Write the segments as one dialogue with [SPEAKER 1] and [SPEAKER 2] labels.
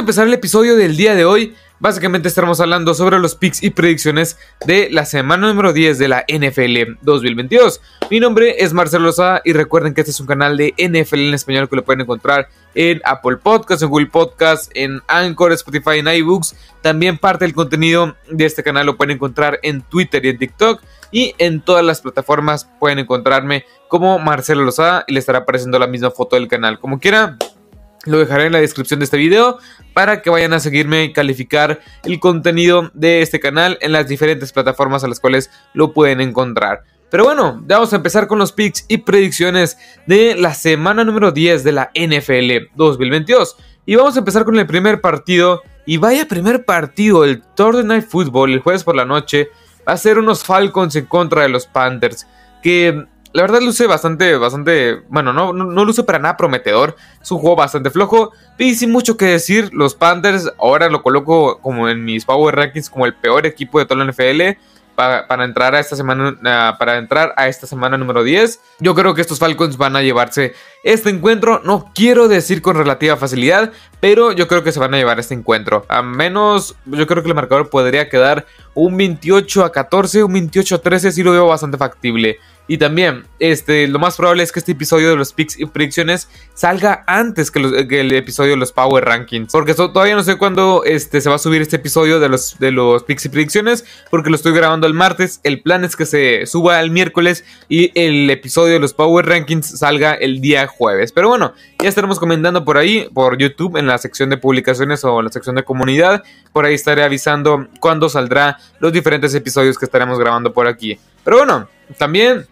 [SPEAKER 1] a empezar el episodio del día de hoy. Básicamente estaremos hablando sobre los picks y predicciones de la semana número 10 de la NFL 2022. Mi nombre es Marcelo Lozada y recuerden que este es un canal de NFL en español que lo pueden encontrar en Apple Podcasts, en Google Podcasts, en Anchor, Spotify, en iBooks. También parte del contenido de este canal lo pueden encontrar en Twitter y en TikTok. Y en todas las plataformas pueden encontrarme como Marcelo Lozada y le estará apareciendo la misma foto del canal. Como quiera, lo dejaré en la descripción de este video para que vayan a seguirme y calificar el contenido de este canal en las diferentes plataformas a las cuales lo pueden encontrar. Pero bueno, vamos a empezar con los picks y predicciones de la semana número 10 de la NFL 2022. Y vamos a empezar con el primer partido. Y vaya primer partido, el Thursday Night Football, el jueves por la noche, va a ser unos Falcons en contra de los Panthers. Que la verdad luce bastante, bastante, bueno, no, no, luce para nada prometedor. Es un juego bastante flojo. Y sin mucho que decir, los Panthers ahora lo coloco como en mis Power Rankings como el peor equipo de toda la NFL para, entrar a esta semana para entrar a esta semana número 10. Yo creo que estos Falcons van a llevarse este encuentro. No quiero decir con relativa facilidad, pero yo creo que se van a llevar este encuentro. A menos, yo creo que el marcador podría quedar un 28 a 14, un 28 a 13, si lo veo bastante factible. Y también, este, lo más probable es que este episodio de los picks y predicciones salga antes que, el episodio de los Power Rankings. Porque todavía no sé cuándo este, se va a subir este episodio de los, de los picks y predicciones. Porque lo estoy grabando el martes. El plan es que se suba el miércoles y el episodio de los Power Rankings salga el día jueves. Pero bueno, ya estaremos comentando por ahí, por YouTube, en la sección de publicaciones o en la sección de comunidad. Por ahí estaré avisando cuándo saldrá los diferentes episodios que estaremos grabando por aquí. Pero bueno, también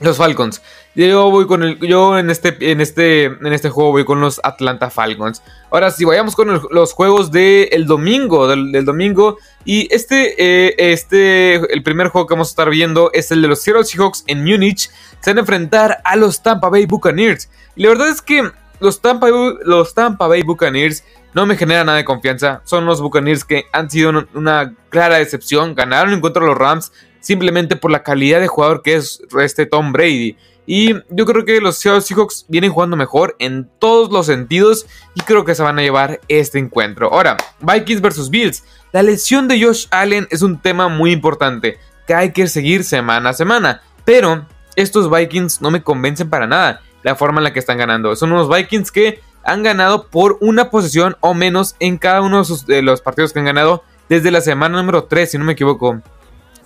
[SPEAKER 1] los Falcons. Yo voy con el. Yo en este, en este, en este juego voy con los Atlanta Falcons. Ahora sí, vayamos con los juegos del domingo. Del, domingo. Y este, eh, este. El primer juego que vamos a estar viendo es el de los Seattle Seahawks en Múnich. Se van a enfrentar a los Tampa Bay Buccaneers. Y la verdad es que los Tampa, los Tampa Bay Buccaneers no me generan nada de confianza. Son los Buccaneers que han sido una, clara decepción. Ganaron en contra de los Rams simplemente por la calidad de jugador que es este Tom Brady. Y yo creo que los Seahawks vienen jugando mejor en todos los sentidos y creo que se van a llevar este encuentro. Ahora, Vikings versus Bills. La lesión de Josh Allen es un tema muy importante que hay que seguir semana a semana. Pero estos Vikings no me convencen para nada la forma en la que están ganando. Son unos Vikings que han ganado por una posición o menos en cada uno de los partidos que han ganado desde la semana número 3, si no me equivoco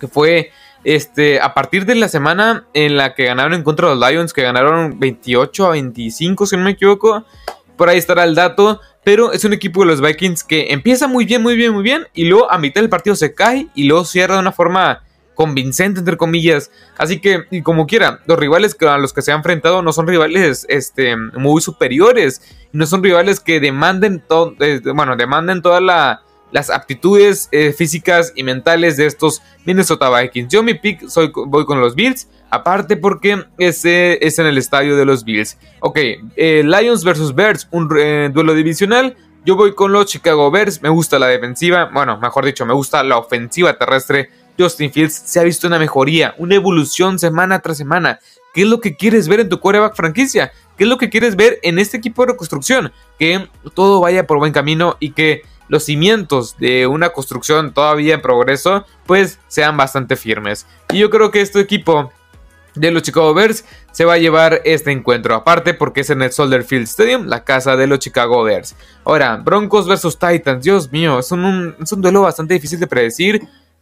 [SPEAKER 1] que fue este, a partir de la semana en la que ganaron en contra de los Lions, que ganaron 28 a 25, si no me equivoco. Por ahí estará el dato. Pero es un equipo de los Vikings que empieza muy bien, muy bien, muy bien. Y luego a mitad del partido se cae y luego cierra de una forma convincente, entre comillas. Así que, y como quiera, los rivales a los que se han enfrentado no son rivales este, muy superiores. No son rivales que demanden, todo, eh, bueno, demanden toda la las aptitudes eh, físicas y mentales de estos Minnesota Vikings. Yo mi pick soy, voy con los Bills, aparte porque ese es en el estadio de los Bills. Ok, eh, Lions versus Bears, un eh, duelo divisional. Yo voy con los Chicago Bears, me gusta la defensiva, bueno, mejor dicho, me gusta la ofensiva terrestre. Justin Fields se ha visto una mejoría, una evolución semana tras semana. ¿Qué es lo que quieres ver en tu quarterback franquicia? ¿Qué es lo que quieres ver en este equipo de reconstrucción? Que todo vaya por buen camino y que los cimientos de una construcción todavía en progreso, pues sean bastante firmes. Y yo creo que este equipo de los Chicago Bears se va a llevar este encuentro, aparte porque es en el Soldier Field Stadium, la casa de los Chicago Bears. Ahora, Broncos versus Titans, Dios mío, es un, es un duelo bastante difícil de predecir.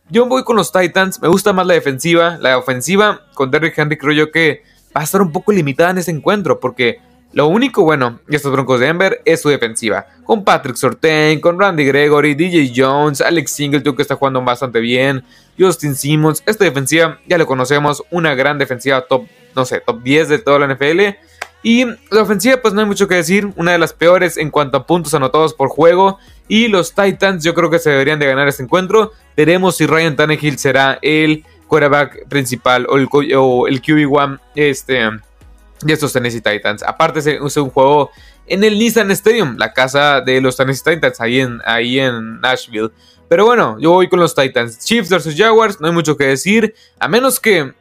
[SPEAKER 1] Yo voy con los Titans, me gusta más la defensiva, la ofensiva con Derrick Henry creo yo que va a estar un poco limitada en este encuentro, porque lo único bueno de estos Broncos de Denver es su defensiva. Con Patrick Sortain, con Randy Gregory, DJ Jones, Alex Singleton que está jugando bastante bien, Justin Simmons. Esta defensiva ya lo conocemos, una gran defensiva top, no sé, top 10 de toda la NFL. Y la ofensiva pues no hay mucho que decir, una de las peores en cuanto a puntos anotados por juego. Y los Titans yo creo que se deberían de ganar este encuentro. Veremos si Ryan Tannehill será el quarterback principal o el, o el QB1 este de estos Tennessee Titans. Aparte es un juego en el Nissan Stadium, la casa de los Tennessee Titans, ahí en, ahí en Nashville. Pero bueno, yo voy con los Titans. Chiefs versus Jaguars, no hay mucho que decir. A menos que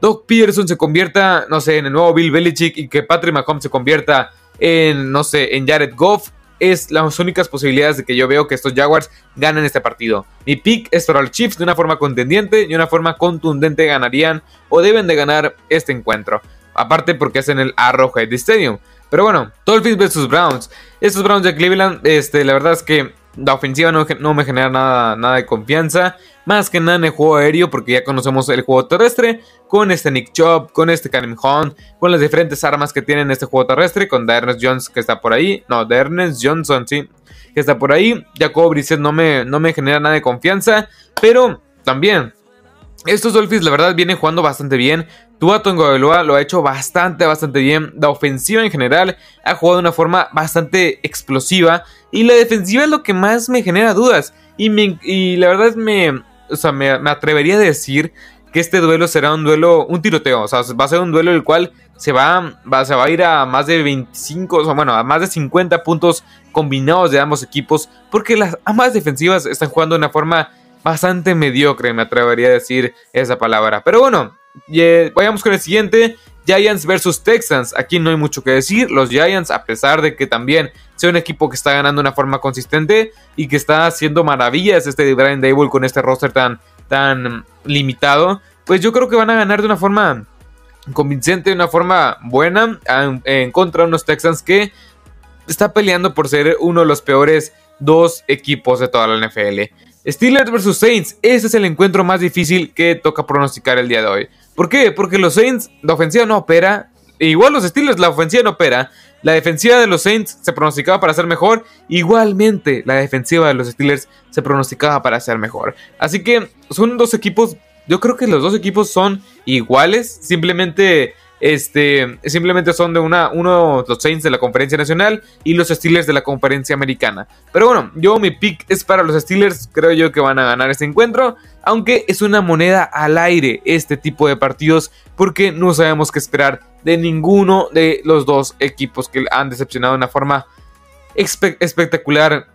[SPEAKER 1] Doug Peterson se convierta, no sé, en el nuevo Bill Belichick y que Patrick Mahomes se convierta en, no sé, en Jared Goff. es las únicas posibilidades de que yo veo que estos Jaguars ganen este partido. Mi pick es para los Chiefs de una forma contendiente y una forma contundente ganarían o deben de ganar este encuentro. Aparte porque es en el Arrowhead Stadium. Pero bueno, Dolphins vs Browns. Estos Browns de Cleveland, este, la verdad es que la ofensiva no, me genera nada, nada, de confianza. Más que nada en el juego aéreo, porque ya conocemos el juego terrestre. Con este Nick Chubb, con este Karim Hunt, con las diferentes armas que tiene este juego terrestre. Con Ernest Jones que está por ahí. No, Ernest Johnson, sí. Que está por ahí. Jacob Brissett no me, no me genera nada de confianza. Pero también estos Dolphins, la verdad, vienen jugando bastante bien. Tua Tongoveloa lo ha hecho bastante, bastante bien. La ofensiva en general ha jugado de una forma bastante explosiva. Y la defensiva es lo que más me genera dudas. Y, la verdad me, o sea, me, atrevería a decir que este duelo será un duelo, un tiroteo. O sea, va a ser un duelo el cual se va, va, se va a ir a más de 25, o sea, bueno, a más de 50 puntos combinados de ambos equipos. Porque las ambas defensivas están jugando de una forma bastante mediocre, me atrevería a decir esa palabra. Pero bueno, vayamos con el siguiente. Giants versus Texans. Aquí no hay mucho que decir. Los Giants, a pesar de que también sea un equipo que está ganando de una forma consistente y que está haciendo maravillas este Brian Dable con este roster tan, tan limitado, pues yo creo que van a ganar de una forma convincente, de una forma buena en contra de unos Texans que está peleando por ser uno de los peores dos equipos de toda la NFL. Steelers vs Saints, ese es el encuentro más difícil que toca pronosticar el día de hoy. ¿Por qué? Porque los Saints, la ofensiva no opera. Igual los Steelers, la ofensiva no opera. La defensiva de los Saints se pronosticaba para ser mejor. Igualmente, la defensiva de los Steelers se pronosticaba para ser mejor. Así que son dos equipos. Yo creo que los dos equipos son iguales. Simplemente este, simplemente son de una, uno los Saints de la Conferencia Nacional y los Steelers de la Conferencia Americana. Pero bueno, yo mi pick es para los Steelers, creo yo que van a ganar este encuentro, aunque es una moneda al aire este tipo de partidos porque no sabemos qué esperar de ninguno de los dos equipos que han decepcionado de una forma espectacular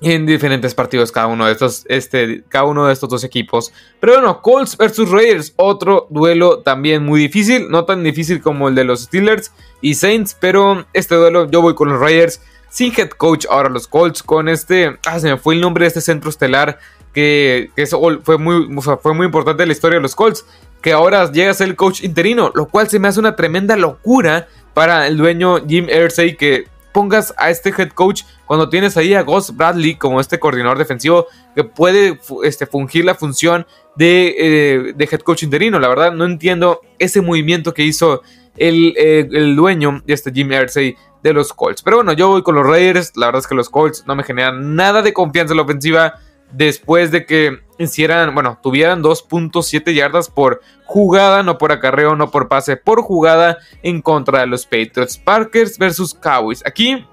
[SPEAKER 1] en diferentes partidos cada uno de estos, este, cada uno de estos dos equipos. Pero bueno, Colts versus Raiders, otro duelo también muy difícil, no tan difícil como el de los Steelers y Saints, pero este duelo yo voy con los Raiders sin head coach, ahora los Colts con este, ah, se me fue el nombre de este centro estelar que, fue, muy, fue muy importante en la historia de los Colts, que ahora llega a ser el coach interino, lo cual se me hace una tremenda locura para el dueño Jim Irsay que pongas a este head coach cuando tienes ahí a Gus Bradley como este coordinador defensivo que puede este, fungir la función eh, de, head coach interino. La verdad, no entiendo ese movimiento que hizo el, eh, dueño de este Jim de los Colts. Pero bueno, yo voy con los Raiders. La verdad es que los Colts no me generan nada de confianza en la ofensiva después de que hicieran, bueno, tuvieran 2.7 yardas por jugada, no por acarreo, no por pase, por jugada en contra de los Patriots. Packers versus Cowboys. Aquí,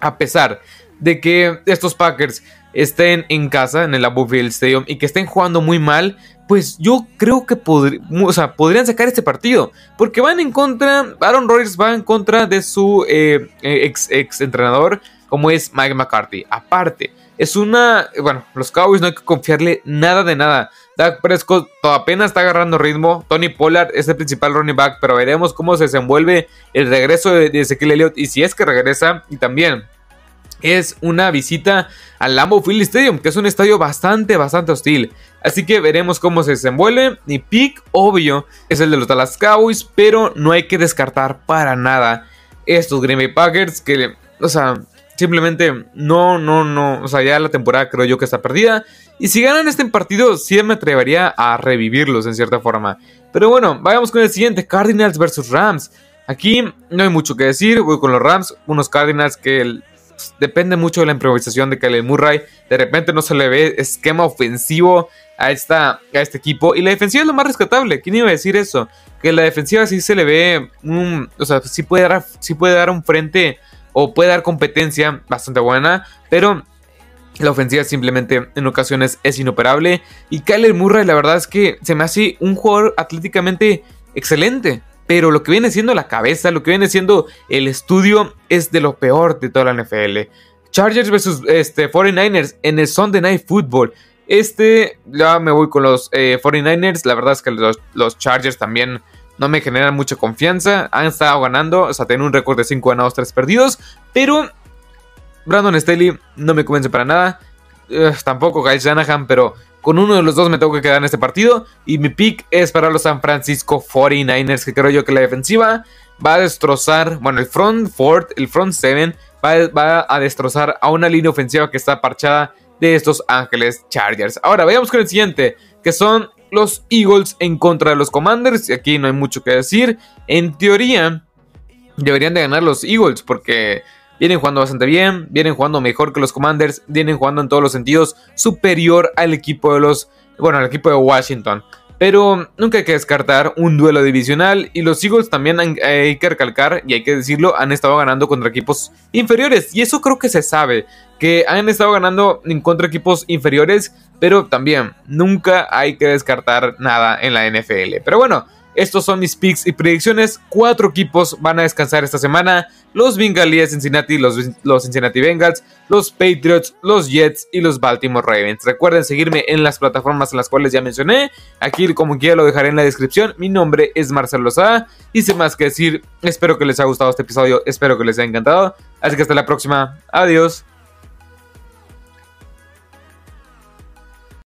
[SPEAKER 1] a pesar de que estos Packers estén en casa, en el Abu Stadium, y que estén jugando muy mal, pues yo creo que podrían sacar este partido. Porque van en contra, Aaron Rodgers va en contra de su eh, eh, ex entrenador, como es Mike McCarthy. Aparte, es una. Bueno, los Cowboys no hay que confiarle nada de nada. Dak Prescott apenas está agarrando ritmo. Tony Pollard es el principal running back, pero veremos cómo se desenvuelve el regreso de, Ezequiel Elliott y si es que regresa. Y también es una visita al Lambeau Field Stadium, que es un estadio bastante, bastante hostil. Así que veremos cómo se desenvuelve. Mi pick, obvio, es el de los Dallas Cowboys, pero no hay que descartar para nada estos Green Bay Packers que, o sea, Simplemente no, no, no. O sea, ya la temporada creo yo que está perdida. Y si ganan este partido, sí me atrevería a revivirlos en cierta forma. Pero bueno, vayamos con el siguiente: Cardinals versus Rams. Aquí no hay mucho que decir. Voy con los Rams. Unos Cardinals que depende mucho de la improvisación de Kyle Murray. De repente no se le ve esquema ofensivo a, esta, a este equipo. Y la defensiva es lo más rescatable. ¿Quién iba a decir eso? Que la defensiva sí se le ve un. O sea, sí puede dar, sí puede dar un frente o puede dar competencia bastante buena, pero la ofensiva simplemente en ocasiones es inoperable. Y Kyler Murray, la verdad es que se me hace un jugador atléticamente excelente. Pero lo que viene siendo la cabeza, lo que viene siendo el estudio, es de lo peor de toda la NFL. Chargers vs este, 49ers en el Sunday Night Football. Este, ya me voy con los 49ers. Eh, la verdad es que los, los Chargers también no me generan mucha confianza. Han estado ganando, o sea, tienen un récord de 5 ganados, 3 perdidos. Pero Brandon Staley no me convence para nada. tampoco Kyle Shanahan, pero con uno de los dos me tengo que quedar en este partido. Y mi pick es para los San Francisco 49ers, que creo yo que la defensiva va a destrozar, bueno, el front Ford, el front 7 va, va, a destrozar a una línea ofensiva que está parchada de estos Ángeles Chargers. Ahora, vayamos con el siguiente, que son los Eagles en contra de los Commanders. Y aquí no hay mucho que decir. En teoría, deberían de ganar los Eagles porque vienen jugando bastante bien, vienen jugando mejor que los Commanders, vienen jugando en todos los sentidos superior al equipo de los, bueno, al equipo de Washington. Pero nunca hay que descartar un duelo divisional y los Eagles también hay que recalcar y hay que decirlo, han estado ganando contra equipos inferiores y eso creo que se sabe, que han estado ganando contra equipos inferiores, pero también nunca hay que descartar nada en la NFL. Pero bueno, estos son mis picks y predicciones. Cuatro equipos van a descansar esta semana. Los Bengalíes Cincinnati, los, los, Cincinnati Bengals, los Patriots, los Jets y los Baltimore Ravens. Recuerden seguirme en las plataformas en las cuales ya mencioné. Aquí como quiera lo dejaré en la descripción. Mi nombre es Marcelo Sá. Y sin más que decir, espero que les haya gustado este episodio. Espero que les haya encantado. Así que hasta la próxima. Adiós.